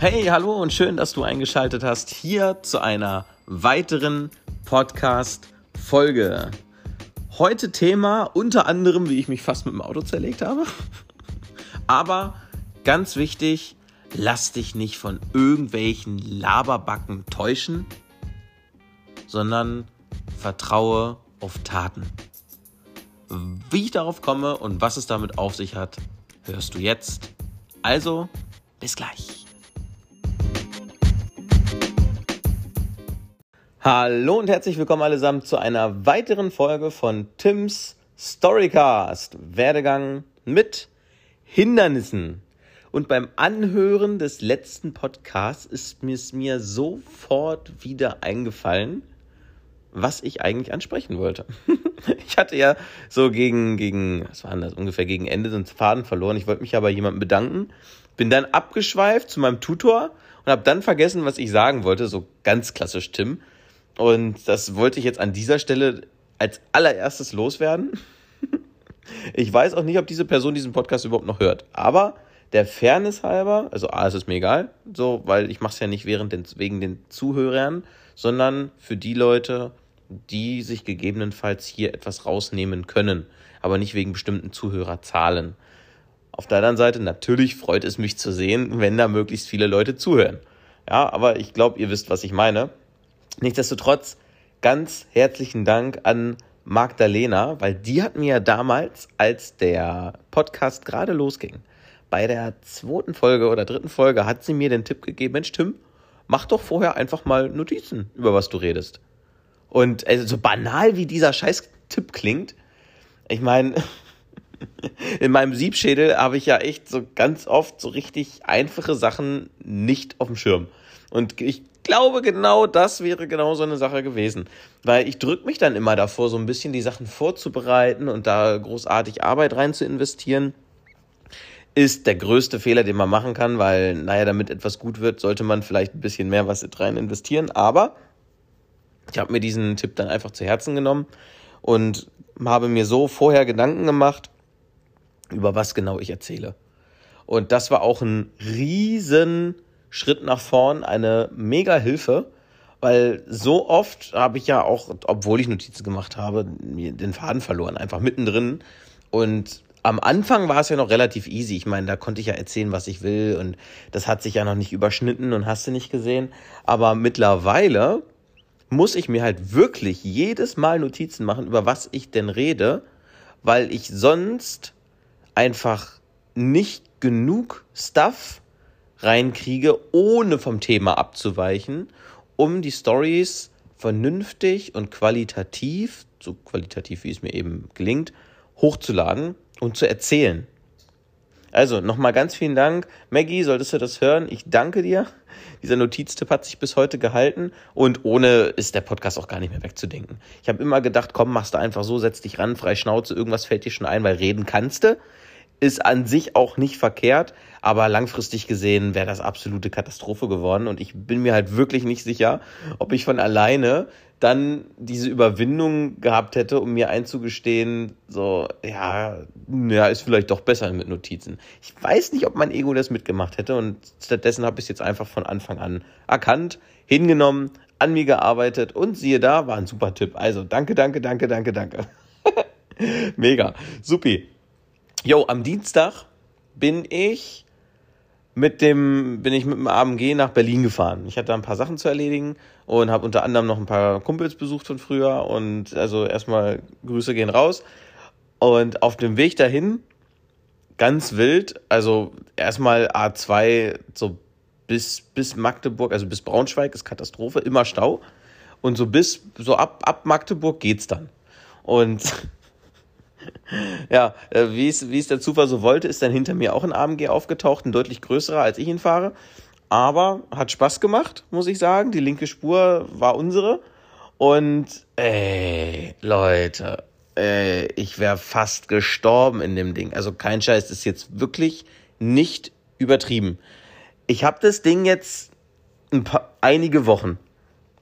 Hey, hallo und schön, dass du eingeschaltet hast hier zu einer weiteren Podcast-Folge. Heute Thema unter anderem, wie ich mich fast mit dem Auto zerlegt habe. Aber ganz wichtig, lass dich nicht von irgendwelchen Laberbacken täuschen, sondern vertraue auf Taten. Wie ich darauf komme und was es damit auf sich hat, hörst du jetzt. Also, bis gleich. Hallo und herzlich willkommen allesamt zu einer weiteren Folge von Tims Storycast. Werdegang mit Hindernissen. Und beim Anhören des letzten Podcasts ist es mir sofort wieder eingefallen, was ich eigentlich ansprechen wollte. ich hatte ja so gegen, gegen, was war das, ungefähr gegen Ende so einen Faden verloren. Ich wollte mich ja jemandem bedanken, bin dann abgeschweift zu meinem Tutor und habe dann vergessen, was ich sagen wollte. So ganz klassisch Tim. Und das wollte ich jetzt an dieser Stelle als allererstes loswerden. ich weiß auch nicht, ob diese Person diesen Podcast überhaupt noch hört. Aber der Fairness halber, also A, ist es mir egal, so, weil ich mache es ja nicht während den, wegen den Zuhörern, sondern für die Leute, die sich gegebenenfalls hier etwas rausnehmen können, aber nicht wegen bestimmten Zuhörerzahlen. Auf der anderen Seite, natürlich freut es mich zu sehen, wenn da möglichst viele Leute zuhören. Ja, aber ich glaube, ihr wisst, was ich meine. Nichtsdestotrotz, ganz herzlichen Dank an Magdalena, weil die hat mir damals, als der Podcast gerade losging, bei der zweiten Folge oder dritten Folge hat sie mir den Tipp gegeben, Mensch Tim, mach doch vorher einfach mal Notizen, über was du redest. Und also so banal wie dieser Scheiß-Tipp klingt, ich meine, in meinem Siebschädel habe ich ja echt so ganz oft so richtig einfache Sachen nicht auf dem Schirm. Und ich glaube, genau das wäre genau so eine Sache gewesen. Weil ich drücke mich dann immer davor, so ein bisschen die Sachen vorzubereiten und da großartig Arbeit rein zu investieren. Ist der größte Fehler, den man machen kann, weil, naja, damit etwas gut wird, sollte man vielleicht ein bisschen mehr was rein investieren. Aber ich habe mir diesen Tipp dann einfach zu Herzen genommen und habe mir so vorher Gedanken gemacht, über was genau ich erzähle. Und das war auch ein riesen Schritt nach vorn, eine mega Hilfe, weil so oft habe ich ja auch, obwohl ich Notizen gemacht habe, den Faden verloren, einfach mittendrin. Und am Anfang war es ja noch relativ easy. Ich meine, da konnte ich ja erzählen, was ich will und das hat sich ja noch nicht überschnitten und hast du nicht gesehen. Aber mittlerweile muss ich mir halt wirklich jedes Mal Notizen machen, über was ich denn rede, weil ich sonst einfach nicht genug Stuff reinkriege, ohne vom Thema abzuweichen, um die Stories vernünftig und qualitativ, so qualitativ wie es mir eben gelingt, hochzuladen und zu erzählen. Also nochmal ganz vielen Dank. Maggie, solltest du das hören? Ich danke dir. Dieser Notiztipp hat sich bis heute gehalten und ohne ist der Podcast auch gar nicht mehr wegzudenken. Ich habe immer gedacht, komm, machst du einfach so, setz dich ran, frei Schnauze, irgendwas fällt dir schon ein, weil reden kannst du. Ist an sich auch nicht verkehrt, aber langfristig gesehen wäre das absolute Katastrophe geworden und ich bin mir halt wirklich nicht sicher, ob ich von alleine dann diese Überwindung gehabt hätte, um mir einzugestehen, so, ja, ja, ist vielleicht doch besser mit Notizen. Ich weiß nicht, ob mein Ego das mitgemacht hätte und stattdessen habe ich es jetzt einfach von Anfang an erkannt, hingenommen, an mir gearbeitet und siehe da, war ein super Tipp. Also danke, danke, danke, danke, danke. Mega, supi. Jo, am Dienstag bin ich mit dem bin ich mit dem AMG nach Berlin gefahren. Ich hatte ein paar Sachen zu erledigen und habe unter anderem noch ein paar Kumpels besucht von früher und also erstmal Grüße gehen raus. Und auf dem Weg dahin ganz wild, also erstmal A2 so bis bis Magdeburg, also bis Braunschweig ist Katastrophe, immer Stau und so bis so ab ab Magdeburg geht's dann. Und ja, äh, wie es, der Zufall so wollte, ist dann hinter mir auch ein AMG aufgetaucht, ein deutlich größerer, als ich ihn fahre. Aber hat Spaß gemacht, muss ich sagen. Die linke Spur war unsere. Und, ey, Leute, ey, ich wäre fast gestorben in dem Ding. Also kein Scheiß, das ist jetzt wirklich nicht übertrieben. Ich habe das Ding jetzt ein paar, einige Wochen.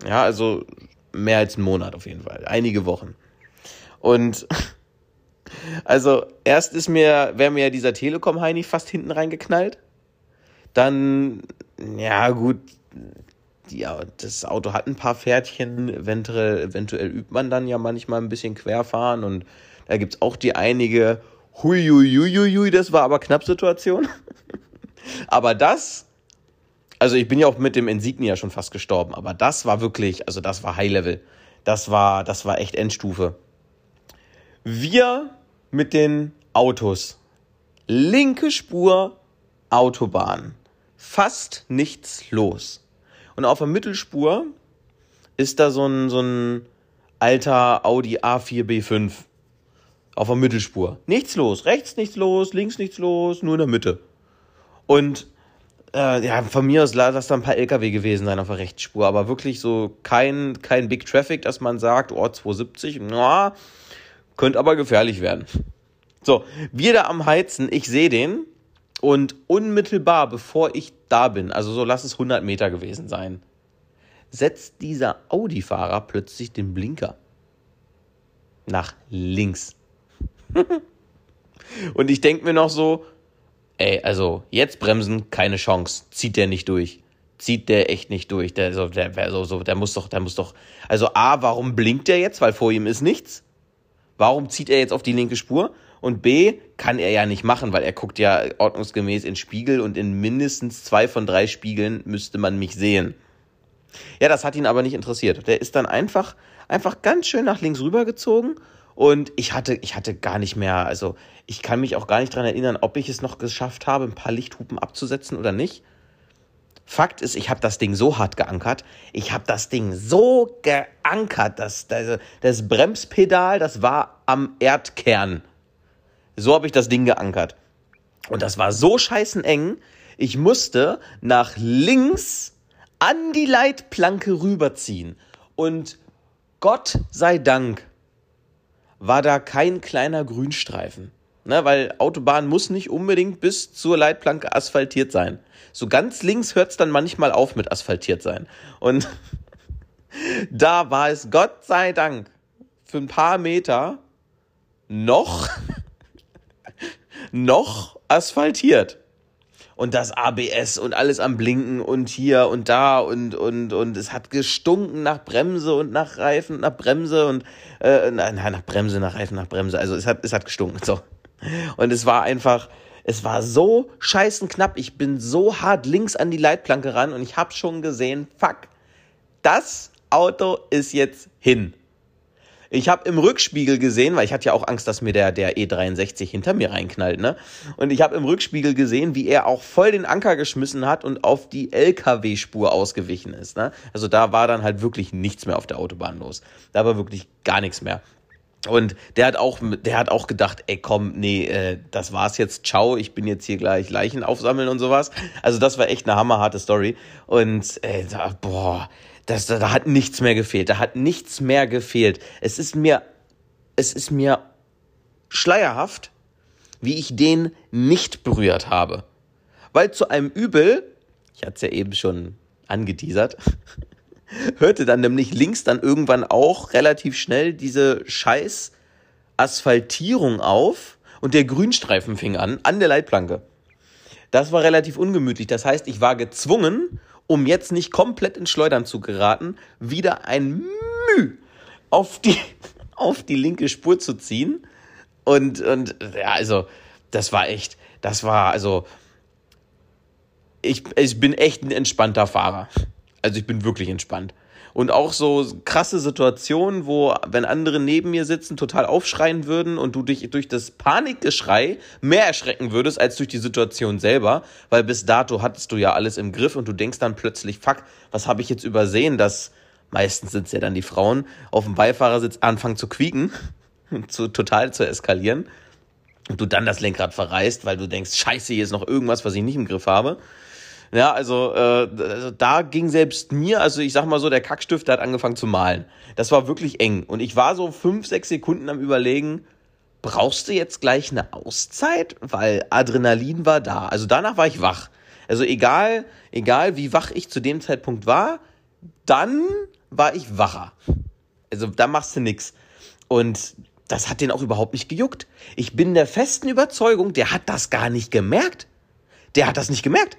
Ja, also mehr als einen Monat auf jeden Fall. Einige Wochen. Und also, erst ist mir, wäre mir dieser Telekom-Heini fast hinten reingeknallt. Dann, ja, gut, ja, das Auto hat ein paar Pferdchen, eventuell, eventuell übt man dann ja manchmal ein bisschen querfahren und da gibt es auch die einige Huiuiuiui, das war aber knapp Situation. aber das, also ich bin ja auch mit dem Insignia schon fast gestorben, aber das war wirklich, also das war High Level. Das war, das war echt Endstufe. Wir mit den Autos. Linke Spur, Autobahn. Fast nichts los. Und auf der Mittelspur ist da so ein, so ein alter Audi A4 B5. Auf der Mittelspur. Nichts los. Rechts nichts los, links nichts los, nur in der Mitte. Und äh, ja, von mir aus lass da ein paar LKW gewesen sein auf der Rechtsspur, aber wirklich so kein, kein Big Traffic, dass man sagt, oh, 270, na, könnte aber gefährlich werden. So, wir da am Heizen, ich sehe den und unmittelbar bevor ich da bin, also so lass es 100 Meter gewesen sein, setzt dieser Audi-Fahrer plötzlich den Blinker nach links. und ich denke mir noch so, ey, also jetzt bremsen, keine Chance, zieht der nicht durch. Zieht der echt nicht durch. Der, so, der, so, so, der muss doch, der muss doch. Also A, warum blinkt der jetzt? Weil vor ihm ist nichts. Warum zieht er jetzt auf die linke Spur? Und B, kann er ja nicht machen, weil er guckt ja ordnungsgemäß in Spiegel und in mindestens zwei von drei Spiegeln müsste man mich sehen. Ja, das hat ihn aber nicht interessiert. Der ist dann einfach, einfach ganz schön nach links rübergezogen und ich hatte, ich hatte gar nicht mehr, also ich kann mich auch gar nicht dran erinnern, ob ich es noch geschafft habe, ein paar Lichthupen abzusetzen oder nicht. Fakt ist, ich habe das Ding so hart geankert. Ich habe das Ding so geankert, dass das, das Bremspedal, das war am Erdkern. So habe ich das Ding geankert. Und das war so scheißen eng. Ich musste nach links an die Leitplanke rüberziehen. Und Gott sei Dank war da kein kleiner Grünstreifen. Ne, weil Autobahn muss nicht unbedingt bis zur Leitplanke asphaltiert sein. So ganz links hört es dann manchmal auf mit asphaltiert sein. Und da war es Gott sei Dank für ein paar Meter noch noch asphaltiert. Und das ABS und alles am Blinken und hier und da und, und, und es hat gestunken nach Bremse und nach Reifen, nach Bremse und, äh, nein, nach Bremse, nach Reifen, nach Bremse. Also es hat, es hat gestunken, so. Und es war einfach, es war so scheißen knapp. Ich bin so hart links an die Leitplanke ran und ich habe schon gesehen, fuck, das Auto ist jetzt hin. Ich habe im Rückspiegel gesehen, weil ich hatte ja auch Angst, dass mir der, der E63 hinter mir reinknallt, ne? Und ich habe im Rückspiegel gesehen, wie er auch voll den Anker geschmissen hat und auf die LKW-Spur ausgewichen ist, ne? Also da war dann halt wirklich nichts mehr auf der Autobahn los. Da war wirklich gar nichts mehr. Und der hat auch, der hat auch gedacht, ey komm, nee, äh, das war's jetzt, ciao, ich bin jetzt hier gleich Leichen aufsammeln und sowas. Also das war echt eine hammerharte Story. Und äh, da, boah, das, da, da hat nichts mehr gefehlt. Da hat nichts mehr gefehlt. Es ist mir, es ist mir schleierhaft, wie ich den nicht berührt habe. Weil zu einem Übel, ich hatte es ja eben schon angeteasert, hörte dann nämlich links dann irgendwann auch relativ schnell diese scheiß Asphaltierung auf und der Grünstreifen fing an, an der Leitplanke. Das war relativ ungemütlich. Das heißt, ich war gezwungen, um jetzt nicht komplett ins Schleudern zu geraten, wieder ein Müh auf die, auf die linke Spur zu ziehen. Und, und ja, also, das war echt, das war, also, ich, ich bin echt ein entspannter Fahrer. Also ich bin wirklich entspannt. Und auch so krasse Situationen, wo, wenn andere neben mir sitzen, total aufschreien würden und du dich durch das Panikgeschrei mehr erschrecken würdest als durch die Situation selber, weil bis dato hattest du ja alles im Griff und du denkst dann plötzlich, fuck, was habe ich jetzt übersehen, dass meistens sind es ja dann die Frauen auf dem Beifahrersitz anfangen zu quieken, zu total zu eskalieren und du dann das Lenkrad verreißt, weil du denkst, scheiße, hier ist noch irgendwas, was ich nicht im Griff habe. Ja, also, äh, also da ging selbst mir, also ich sag mal so, der Kackstift der hat angefangen zu malen. Das war wirklich eng. Und ich war so fünf, sechs Sekunden am überlegen, brauchst du jetzt gleich eine Auszeit? Weil Adrenalin war da. Also danach war ich wach. Also egal, egal wie wach ich zu dem Zeitpunkt war, dann war ich wacher. Also da machst du nix. Und das hat den auch überhaupt nicht gejuckt. Ich bin der festen Überzeugung, der hat das gar nicht gemerkt. Der hat das nicht gemerkt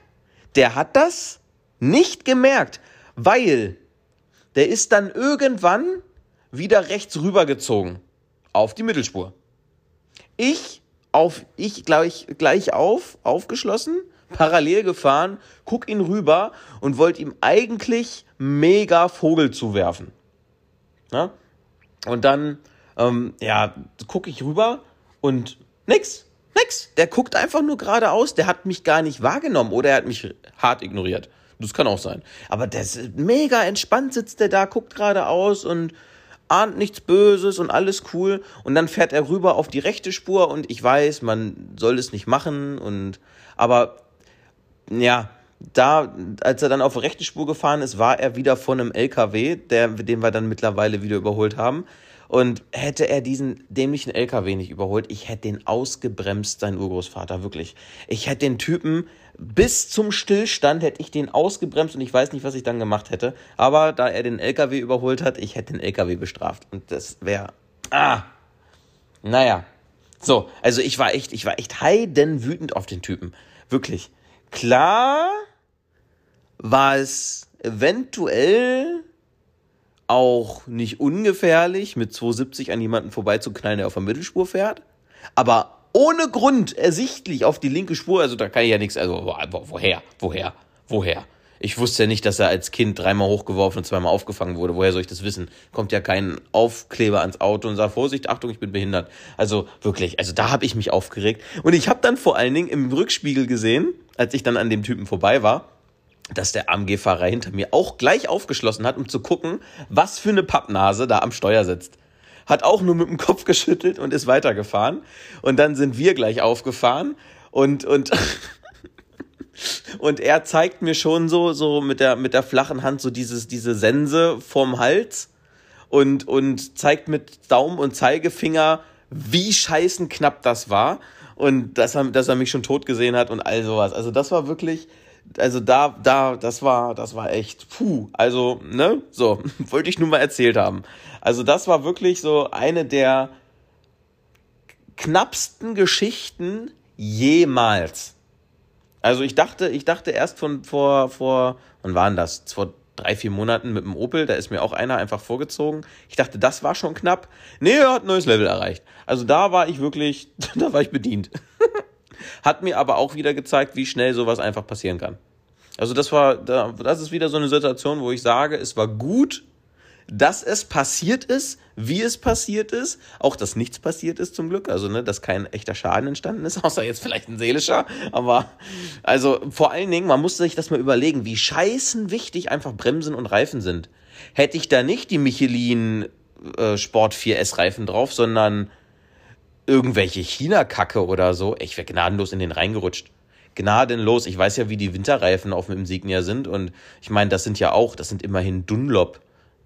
der hat das nicht gemerkt, weil der ist dann irgendwann wieder rechts rübergezogen auf die Mittelspur. Ich auf ich gleich gleich auf aufgeschlossen, parallel gefahren, guck ihn rüber und wollte ihm eigentlich mega Vogel zuwerfen. Ja? Und dann ähm, ja gucke ich rüber und nix, nix. Der guckt einfach nur geradeaus. Der hat mich gar nicht wahrgenommen oder er hat mich hart ignoriert. Das kann auch sein. Aber der ist mega entspannt, sitzt der da, guckt geradeaus und ahnt nichts Böses und alles cool. Und dann fährt er rüber auf die rechte Spur und ich weiß, man soll es nicht machen und, aber, ja, da, als er dann auf die rechte Spur gefahren ist, war er wieder von einem LKW, der, den wir dann mittlerweile wieder überholt haben. Und hätte er diesen dämlichen LKW nicht überholt, ich hätte den ausgebremst, sein Urgroßvater, wirklich. Ich hätte den Typen bis zum Stillstand hätte ich den ausgebremst und ich weiß nicht, was ich dann gemacht hätte. Aber da er den LKW überholt hat, ich hätte den LKW bestraft. Und das wäre, ah, naja. So, also ich war echt, ich war echt heidenwütend auf den Typen. Wirklich. Klar war es eventuell auch nicht ungefährlich, mit 270 an jemanden vorbeizuknallen, der auf der Mittelspur fährt. Aber ohne Grund ersichtlich auf die linke Spur, also da kann ich ja nichts, also woher, woher, woher? Ich wusste ja nicht, dass er als Kind dreimal hochgeworfen und zweimal aufgefangen wurde. Woher soll ich das wissen? Kommt ja kein Aufkleber ans Auto und sagt, Vorsicht, Achtung, ich bin behindert. Also wirklich, also da habe ich mich aufgeregt. Und ich habe dann vor allen Dingen im Rückspiegel gesehen, als ich dann an dem Typen vorbei war, dass der AMG-Fahrer hinter mir auch gleich aufgeschlossen hat, um zu gucken, was für eine Pappnase da am Steuer sitzt. Hat auch nur mit dem Kopf geschüttelt und ist weitergefahren. Und dann sind wir gleich aufgefahren und, und, und er zeigt mir schon so, so mit der, mit der flachen Hand so dieses, diese Sense vorm Hals und, und zeigt mit Daumen und Zeigefinger, wie scheißen knapp das war und dass er, dass er mich schon tot gesehen hat und all sowas. Also das war wirklich, also da, da, das war, das war echt, puh, also, ne, so, wollte ich nur mal erzählt haben. Also das war wirklich so eine der knappsten Geschichten jemals. Also ich dachte, ich dachte erst von vor, vor, wann waren das? Vor drei, vier Monaten mit dem Opel, da ist mir auch einer einfach vorgezogen. Ich dachte, das war schon knapp. Nee, er hat ein neues Level erreicht. Also da war ich wirklich, da war ich bedient. Hat mir aber auch wieder gezeigt, wie schnell sowas einfach passieren kann. Also das war, das ist wieder so eine Situation, wo ich sage, es war gut, dass es passiert ist, wie es passiert ist, auch dass nichts passiert ist zum Glück, also ne, dass kein echter Schaden entstanden ist, außer jetzt vielleicht ein seelischer, aber also vor allen Dingen, man muss sich das mal überlegen, wie scheißen wichtig einfach Bremsen und Reifen sind. Hätte ich da nicht die Michelin äh, Sport 4S Reifen drauf, sondern irgendwelche China-Kacke oder so, ich wäre gnadenlos in den reingerutscht. Gnadenlos. Ich weiß ja, wie die Winterreifen auf dem Insignia sind. Und ich meine, das sind ja auch, das sind immerhin Dunlop.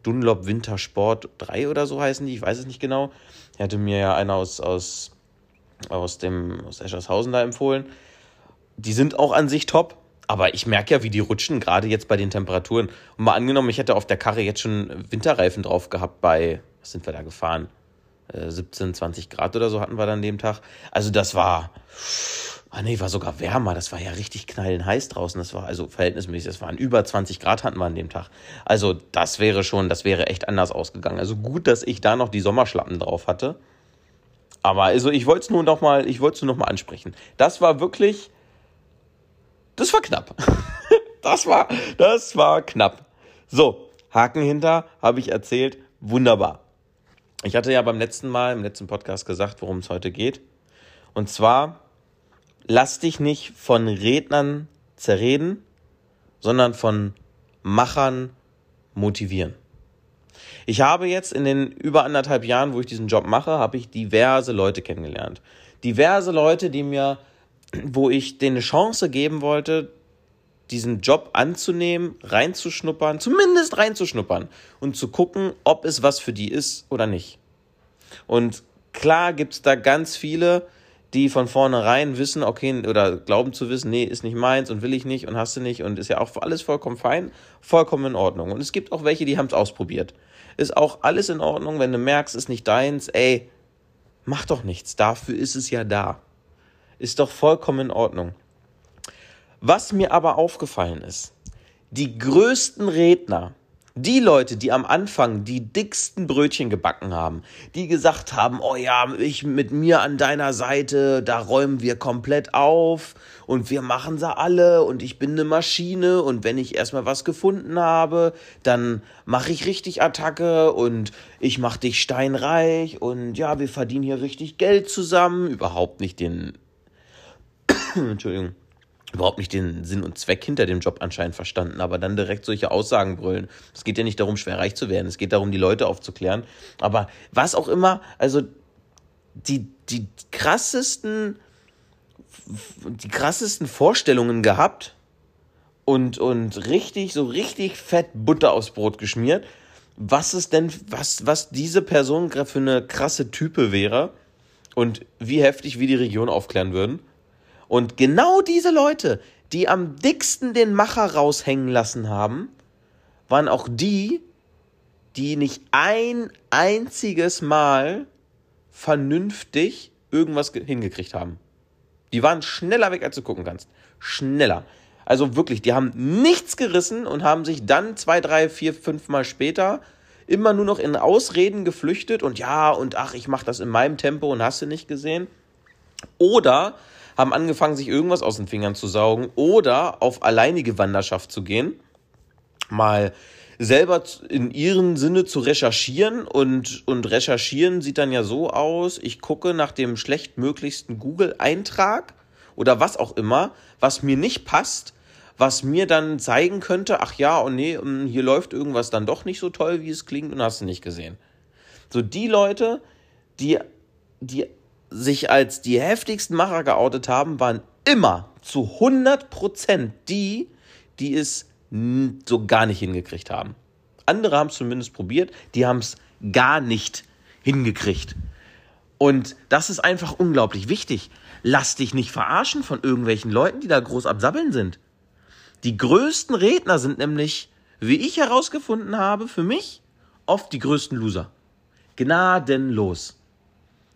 Dunlop Wintersport 3 oder so heißen die, ich weiß es nicht genau. Hatte mir ja einer aus, aus, aus dem, aus Eschershausen da empfohlen. Die sind auch an sich top. Aber ich merke ja, wie die rutschen, gerade jetzt bei den Temperaturen. Und mal angenommen, ich hätte auf der Karre jetzt schon Winterreifen drauf gehabt bei, was sind wir da gefahren? 17, äh, 20 Grad oder so hatten wir dann dem Tag. Also das war, ah nee, war sogar wärmer. Das war ja richtig knallend heiß draußen. Das war also verhältnismäßig, das waren über 20 Grad hatten wir an dem Tag. Also das wäre schon, das wäre echt anders ausgegangen. Also gut, dass ich da noch die Sommerschlappen drauf hatte. Aber also ich wollte es nur noch mal, ich wollte es nur noch mal ansprechen. Das war wirklich, das war knapp. das war, das war knapp. So, Haken hinter, habe ich erzählt. Wunderbar. Ich hatte ja beim letzten Mal, im letzten Podcast gesagt, worum es heute geht. Und zwar, lass dich nicht von Rednern zerreden, sondern von Machern motivieren. Ich habe jetzt in den über anderthalb Jahren, wo ich diesen Job mache, habe ich diverse Leute kennengelernt. Diverse Leute, die mir, wo ich denen eine Chance geben wollte, diesen Job anzunehmen, reinzuschnuppern, zumindest reinzuschnuppern und zu gucken, ob es was für die ist oder nicht. Und klar gibt es da ganz viele, die von vornherein wissen, okay, oder glauben zu wissen, nee, ist nicht meins und will ich nicht und hast du nicht und ist ja auch alles vollkommen fein, vollkommen in Ordnung. Und es gibt auch welche, die haben es ausprobiert. Ist auch alles in Ordnung, wenn du merkst, ist nicht deins, ey, mach doch nichts, dafür ist es ja da. Ist doch vollkommen in Ordnung. Was mir aber aufgefallen ist, die größten Redner, die Leute, die am Anfang die dicksten Brötchen gebacken haben, die gesagt haben, oh ja, ich mit mir an deiner Seite, da räumen wir komplett auf und wir machen sie alle und ich bin eine Maschine und wenn ich erstmal was gefunden habe, dann mache ich richtig Attacke und ich mache dich steinreich und ja, wir verdienen hier richtig Geld zusammen, überhaupt nicht den Entschuldigung überhaupt nicht den Sinn und Zweck hinter dem Job anscheinend verstanden, aber dann direkt solche Aussagen brüllen. Es geht ja nicht darum, schwer reich zu werden, es geht darum, die Leute aufzuklären. Aber was auch immer, also die, die krassesten, die krassesten Vorstellungen gehabt und, und richtig, so richtig fett Butter aufs Brot geschmiert, was es denn, was, was diese Person für eine krasse Type wäre und wie heftig wir die Region aufklären würden. Und genau diese Leute, die am dicksten den Macher raushängen lassen haben, waren auch die, die nicht ein einziges Mal vernünftig irgendwas hingekriegt haben. Die waren schneller weg, als du gucken kannst. Schneller. Also wirklich, die haben nichts gerissen und haben sich dann zwei, drei, vier, fünf Mal später immer nur noch in Ausreden geflüchtet und ja, und ach, ich mach das in meinem Tempo und hast du nicht gesehen. Oder haben angefangen, sich irgendwas aus den Fingern zu saugen oder auf alleinige Wanderschaft zu gehen, mal selber in ihrem Sinne zu recherchieren und, und recherchieren sieht dann ja so aus, ich gucke nach dem schlechtmöglichsten Google-Eintrag oder was auch immer, was mir nicht passt, was mir dann zeigen könnte, ach ja, und oh nee, hm, hier läuft irgendwas dann doch nicht so toll, wie es klingt und hast du nicht gesehen. So die Leute, die, die sich als die heftigsten Macher geoutet haben, waren immer zu 100% die, die es so gar nicht hingekriegt haben. Andere haben es zumindest probiert, die haben es gar nicht hingekriegt. Und das ist einfach unglaublich wichtig. Lass dich nicht verarschen von irgendwelchen Leuten, die da groß absabbeln sind. Die größten Redner sind nämlich, wie ich herausgefunden habe, für mich oft die größten Loser. Gnadenlos.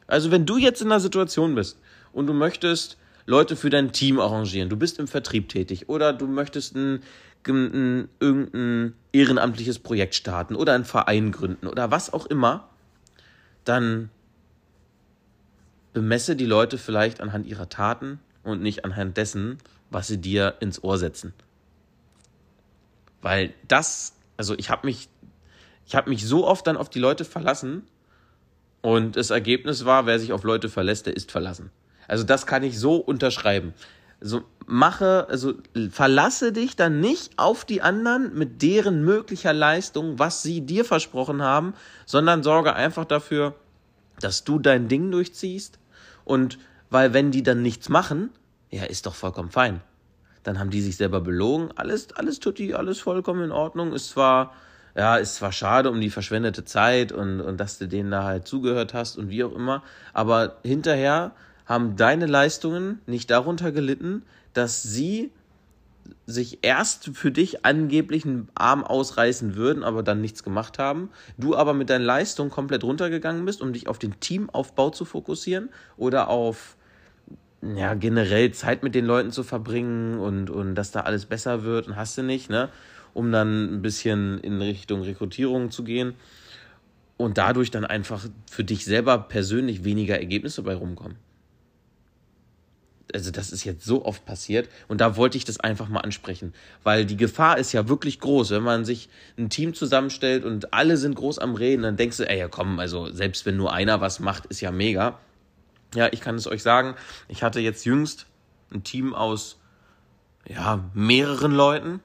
Also wenn du jetzt in einer Situation bist und du möchtest Leute für dein Team arrangieren, du bist im Vertrieb tätig oder du möchtest ein, ein, irgendein ehrenamtliches Projekt starten oder einen Verein gründen oder was auch immer, dann bemesse die Leute vielleicht anhand ihrer Taten und nicht anhand dessen, was sie dir ins Ohr setzen. Weil das, also ich habe mich, ich habe mich so oft dann auf die Leute verlassen und das Ergebnis war, wer sich auf Leute verlässt, der ist verlassen. Also das kann ich so unterschreiben. Also mache, also verlasse dich dann nicht auf die anderen mit deren möglicher Leistung, was sie dir versprochen haben, sondern sorge einfach dafür, dass du dein Ding durchziehst. Und weil wenn die dann nichts machen, ja, ist doch vollkommen fein. Dann haben die sich selber belogen. Alles, alles tut die, alles vollkommen in Ordnung. Ist zwar ja, ist zwar schade um die verschwendete Zeit und, und dass du denen da halt zugehört hast und wie auch immer, aber hinterher haben deine Leistungen nicht darunter gelitten, dass sie sich erst für dich angeblich einen Arm ausreißen würden, aber dann nichts gemacht haben. Du aber mit deinen Leistungen komplett runtergegangen bist, um dich auf den Teamaufbau zu fokussieren oder auf ja, generell Zeit mit den Leuten zu verbringen und, und dass da alles besser wird und hast du nicht, ne? Um dann ein bisschen in Richtung Rekrutierung zu gehen und dadurch dann einfach für dich selber persönlich weniger Ergebnisse bei rumkommen. Also das ist jetzt so oft passiert und da wollte ich das einfach mal ansprechen, weil die Gefahr ist ja wirklich groß, wenn man sich ein Team zusammenstellt und alle sind groß am Reden, dann denkst du, ey, ja komm, also selbst wenn nur einer was macht, ist ja mega. Ja, ich kann es euch sagen, ich hatte jetzt jüngst ein Team aus ja, mehreren Leuten,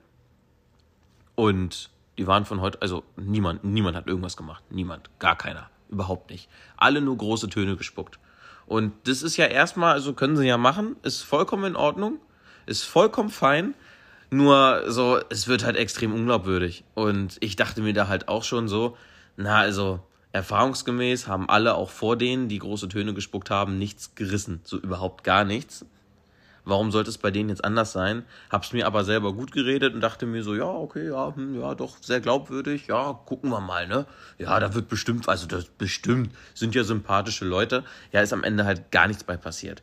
und die waren von heute, also niemand, niemand hat irgendwas gemacht. Niemand, gar keiner. Überhaupt nicht. Alle nur große Töne gespuckt. Und das ist ja erstmal, also können sie ja machen, ist vollkommen in Ordnung, ist vollkommen fein. Nur so, es wird halt extrem unglaubwürdig. Und ich dachte mir da halt auch schon so, na, also erfahrungsgemäß haben alle auch vor denen, die große Töne gespuckt haben, nichts gerissen. So überhaupt gar nichts. Warum sollte es bei denen jetzt anders sein? Hab's mir aber selber gut geredet und dachte mir so, ja, okay, ja, hm, ja, doch sehr glaubwürdig. Ja, gucken wir mal, ne? Ja, da wird bestimmt, also das bestimmt sind ja sympathische Leute. Ja, ist am Ende halt gar nichts bei passiert.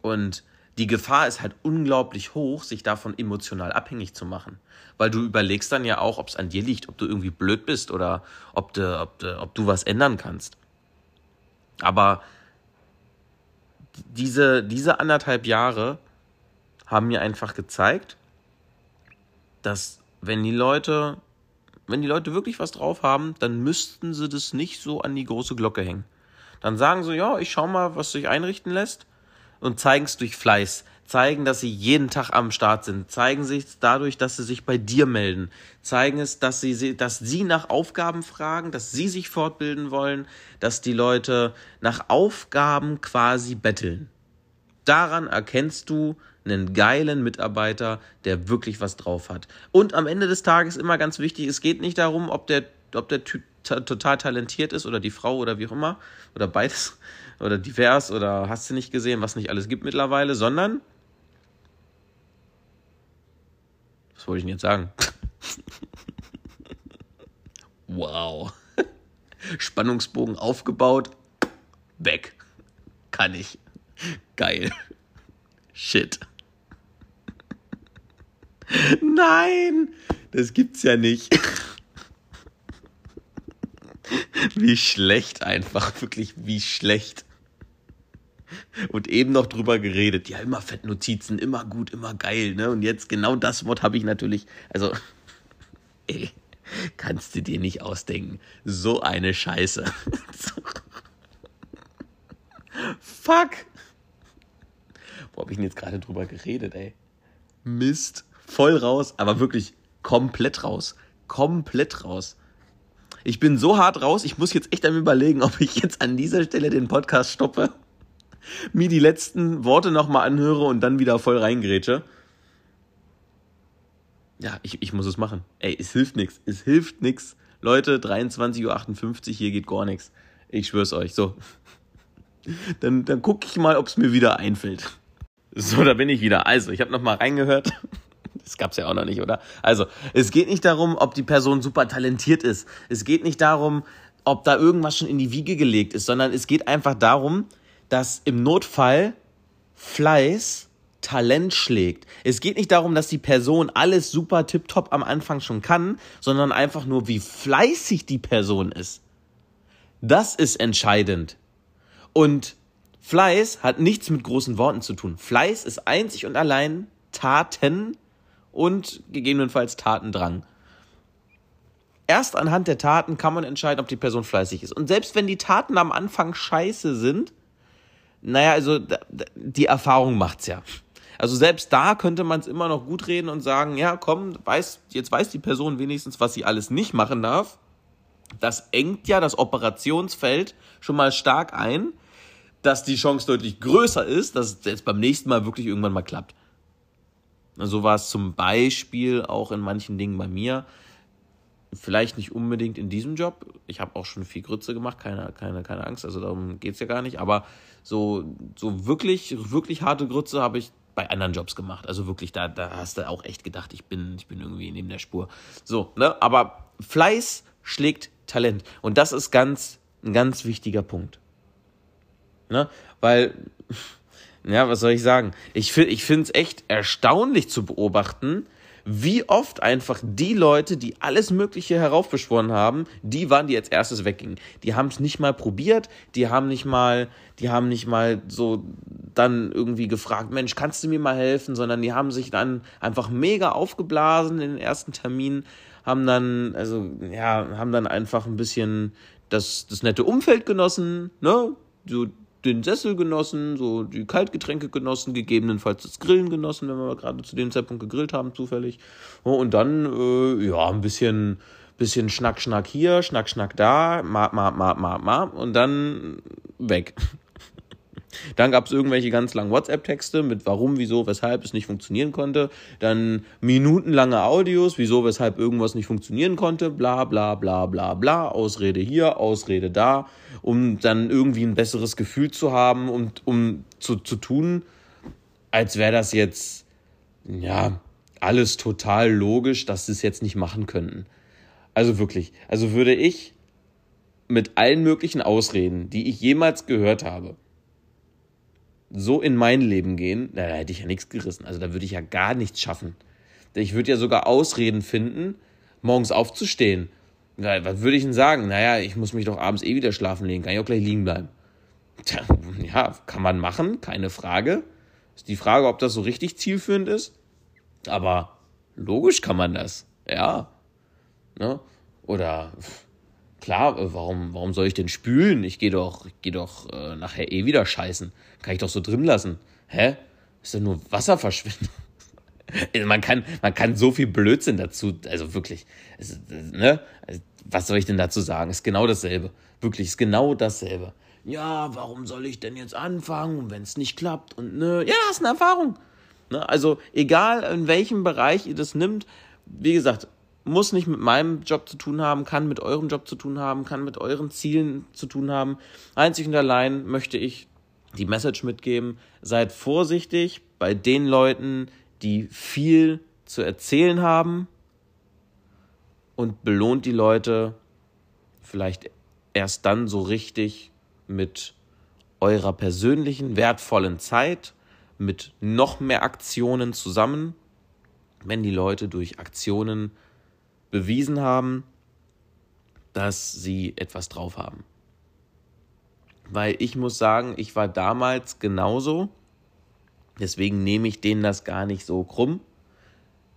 Und die Gefahr ist halt unglaublich hoch, sich davon emotional abhängig zu machen. Weil du überlegst dann ja auch, ob es an dir liegt, ob du irgendwie blöd bist oder ob du, ob du, ob du was ändern kannst. Aber diese, diese anderthalb Jahre haben mir einfach gezeigt, dass wenn die Leute, wenn die Leute wirklich was drauf haben, dann müssten sie das nicht so an die große Glocke hängen. Dann sagen sie, ja, ich schau mal, was sich einrichten lässt und zeigen es durch Fleiß, zeigen, dass sie jeden Tag am Start sind, zeigen sich dadurch, dass sie sich bei dir melden, zeigen es, dass sie, dass sie nach Aufgaben fragen, dass sie sich fortbilden wollen, dass die Leute nach Aufgaben quasi betteln. Daran erkennst du einen geilen Mitarbeiter, der wirklich was drauf hat. Und am Ende des Tages immer ganz wichtig, es geht nicht darum, ob der, ob der Typ total talentiert ist oder die Frau oder wie auch immer oder beides oder divers oder hast du nicht gesehen, was nicht alles gibt mittlerweile, sondern was wollte ich denn jetzt sagen? wow. Spannungsbogen aufgebaut, weg. Kann ich. Geil. Shit. Nein, das gibt's ja nicht. Wie schlecht einfach, wirklich wie schlecht. Und eben noch drüber geredet. Ja, immer Fettnotizen, immer gut, immer geil, ne? Und jetzt genau das Wort habe ich natürlich, also, ey, kannst du dir nicht ausdenken. So eine Scheiße. Fuck. Wo habe ich denn jetzt gerade drüber geredet, ey? Mist. Voll raus, aber wirklich komplett raus. Komplett raus. Ich bin so hart raus, ich muss jetzt echt einmal überlegen, ob ich jetzt an dieser Stelle den Podcast stoppe, mir die letzten Worte nochmal anhöre und dann wieder voll reingrätsche. Ja, ich, ich muss es machen. Ey, es hilft nichts. Es hilft nichts. Leute, 23.58 Uhr, hier geht gar nichts. Ich schwör's euch. So. Dann, dann gucke ich mal, ob es mir wieder einfällt. So, da bin ich wieder. Also, ich habe nochmal reingehört. Das gab's ja auch noch nicht, oder? Also, es geht nicht darum, ob die Person super talentiert ist. Es geht nicht darum, ob da irgendwas schon in die Wiege gelegt ist, sondern es geht einfach darum, dass im Notfall Fleiß Talent schlägt. Es geht nicht darum, dass die Person alles super tipptopp am Anfang schon kann, sondern einfach nur, wie fleißig die Person ist. Das ist entscheidend. Und Fleiß hat nichts mit großen Worten zu tun. Fleiß ist einzig und allein Taten und gegebenenfalls Tatendrang. Erst anhand der Taten kann man entscheiden, ob die Person fleißig ist. Und selbst wenn die Taten am Anfang scheiße sind, naja, also die Erfahrung macht's ja. Also selbst da könnte man es immer noch gut reden und sagen, ja, komm, weiß, jetzt weiß die Person wenigstens, was sie alles nicht machen darf. Das engt ja das Operationsfeld schon mal stark ein, dass die Chance deutlich größer ist, dass es jetzt beim nächsten Mal wirklich irgendwann mal klappt. So war es zum Beispiel auch in manchen Dingen bei mir. Vielleicht nicht unbedingt in diesem Job. Ich habe auch schon viel Grütze gemacht, keine, keine, keine Angst, also darum geht es ja gar nicht. Aber so, so wirklich, wirklich harte Grütze habe ich bei anderen Jobs gemacht. Also wirklich, da, da hast du auch echt gedacht, ich bin, ich bin irgendwie neben der Spur. So, ne? Aber Fleiß schlägt Talent. Und das ist ganz, ein ganz wichtiger Punkt. Ne? Weil ja, was soll ich sagen? Ich, ich finde es echt erstaunlich zu beobachten, wie oft einfach die Leute, die alles Mögliche heraufbeschworen haben, die waren, die als erstes weggingen. Die haben es nicht mal probiert, die haben nicht mal, die haben nicht mal so dann irgendwie gefragt, Mensch, kannst du mir mal helfen, sondern die haben sich dann einfach mega aufgeblasen in den ersten Terminen, haben dann, also ja, haben dann einfach ein bisschen das, das nette Umfeld genossen, ne? So den Sessel genossen, so die Kaltgetränke genossen, gegebenenfalls das Grillen genossen, wenn wir gerade zu dem Zeitpunkt gegrillt haben, zufällig. Und dann, äh, ja, ein bisschen, bisschen Schnack, Schnack hier, Schnack, Schnack da, ma, ma, ma, ma, ma, und dann weg. Dann gab es irgendwelche ganz langen WhatsApp-Texte mit warum, wieso, weshalb es nicht funktionieren konnte. Dann minutenlange Audios, wieso, weshalb irgendwas nicht funktionieren konnte. Bla bla bla bla bla. Ausrede hier, Ausrede da, um dann irgendwie ein besseres Gefühl zu haben und um zu, zu tun, als wäre das jetzt, ja, alles total logisch, dass sie es jetzt nicht machen könnten. Also wirklich, also würde ich mit allen möglichen Ausreden, die ich jemals gehört habe, so in mein Leben gehen, da hätte ich ja nichts gerissen. Also da würde ich ja gar nichts schaffen. Ich würde ja sogar Ausreden finden, morgens aufzustehen. Was würde ich denn sagen? Naja, ich muss mich doch abends eh wieder schlafen legen, kann ich auch gleich liegen bleiben. Tja, ja, kann man machen, keine Frage. Ist die Frage, ob das so richtig zielführend ist. Aber logisch kann man das, ja. Ne? Oder klar, äh, warum, warum soll ich denn spülen? Ich gehe doch, geh doch äh, nachher eh wieder scheißen. Kann ich doch so drin lassen. Hä? Ist doch nur Wasserverschwendung. Also man kann, man kann so viel Blödsinn dazu, also wirklich, es, ne? Was soll ich denn dazu sagen? Ist genau dasselbe. Wirklich, ist genau dasselbe. Ja, warum soll ich denn jetzt anfangen, wenn es nicht klappt? Und ne, ja, das ist eine Erfahrung. Ne? Also, egal in welchem Bereich ihr das nimmt, wie gesagt, muss nicht mit meinem Job zu tun haben, kann mit eurem Job zu tun haben, kann mit euren Zielen zu tun haben. Einzig und allein möchte ich die Message mitgeben, seid vorsichtig bei den Leuten, die viel zu erzählen haben und belohnt die Leute vielleicht erst dann so richtig mit eurer persönlichen wertvollen Zeit, mit noch mehr Aktionen zusammen, wenn die Leute durch Aktionen bewiesen haben, dass sie etwas drauf haben. Weil ich muss sagen, ich war damals genauso. Deswegen nehme ich denen das gar nicht so krumm.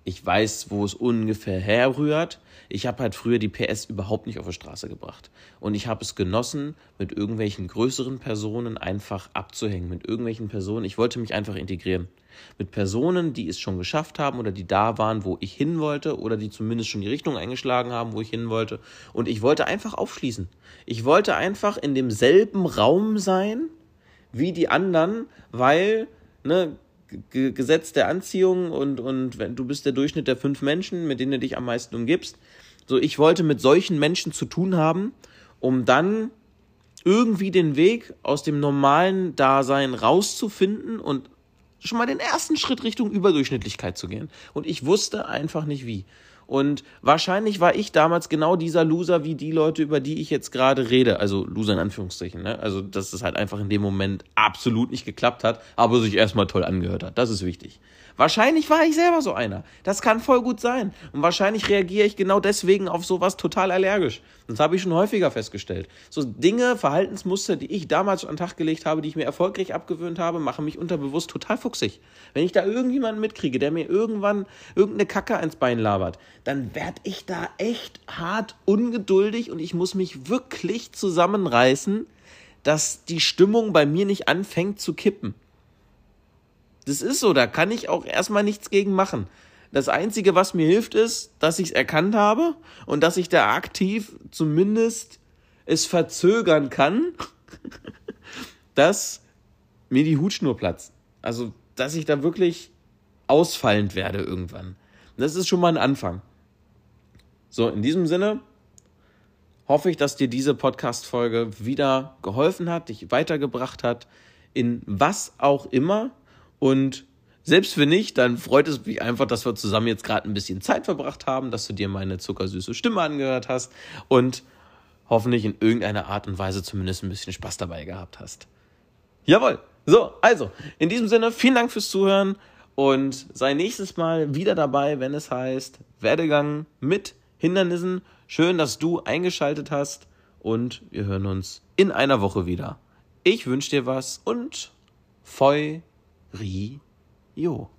Ich weiß, wo es ungefähr herrührt. Ich habe halt früher die PS überhaupt nicht auf die Straße gebracht. Und ich habe es genossen, mit irgendwelchen größeren Personen einfach abzuhängen. Mit irgendwelchen Personen. Ich wollte mich einfach integrieren. Mit Personen, die es schon geschafft haben oder die da waren, wo ich hin wollte oder die zumindest schon die Richtung eingeschlagen haben, wo ich hin wollte. Und ich wollte einfach aufschließen. Ich wollte einfach in demselben Raum sein wie die anderen, weil, ne, Gesetz der Anziehung und, und wenn du bist der Durchschnitt der fünf Menschen, mit denen du dich am meisten umgibst. So, ich wollte mit solchen Menschen zu tun haben, um dann irgendwie den Weg aus dem normalen Dasein rauszufinden und schon mal den ersten Schritt Richtung Überdurchschnittlichkeit zu gehen. Und ich wusste einfach nicht wie. Und wahrscheinlich war ich damals genau dieser Loser wie die Leute, über die ich jetzt gerade rede. Also Loser in Anführungsstrichen. Ne? Also, dass es halt einfach in dem Moment absolut nicht geklappt hat, aber sich erstmal toll angehört hat. Das ist wichtig. Wahrscheinlich war ich selber so einer. Das kann voll gut sein. Und wahrscheinlich reagiere ich genau deswegen auf sowas total allergisch. Das habe ich schon häufiger festgestellt. So Dinge, Verhaltensmuster, die ich damals an den Tag gelegt habe, die ich mir erfolgreich abgewöhnt habe, machen mich unterbewusst total fuchsig. Wenn ich da irgendjemanden mitkriege, der mir irgendwann irgendeine Kacke ins Bein labert, dann werde ich da echt hart ungeduldig und ich muss mich wirklich zusammenreißen, dass die Stimmung bei mir nicht anfängt zu kippen. Das ist so, da kann ich auch erstmal nichts gegen machen. Das Einzige, was mir hilft, ist, dass ich es erkannt habe und dass ich da aktiv zumindest es verzögern kann, dass mir die Hutschnur platzt. Also, dass ich da wirklich ausfallend werde irgendwann. Das ist schon mal ein Anfang. So, in diesem Sinne hoffe ich, dass dir diese Podcast-Folge wieder geholfen hat, dich weitergebracht hat, in was auch immer. Und selbst wenn nicht, dann freut es mich einfach, dass wir zusammen jetzt gerade ein bisschen Zeit verbracht haben, dass du dir meine zuckersüße Stimme angehört hast und hoffentlich in irgendeiner Art und Weise zumindest ein bisschen Spaß dabei gehabt hast. Jawohl. So, also, in diesem Sinne, vielen Dank fürs Zuhören und sei nächstes Mal wieder dabei, wenn es heißt Werdegang mit Hindernissen. Schön, dass du eingeschaltet hast und wir hören uns in einer Woche wieder. Ich wünsche dir was und Feu 离右。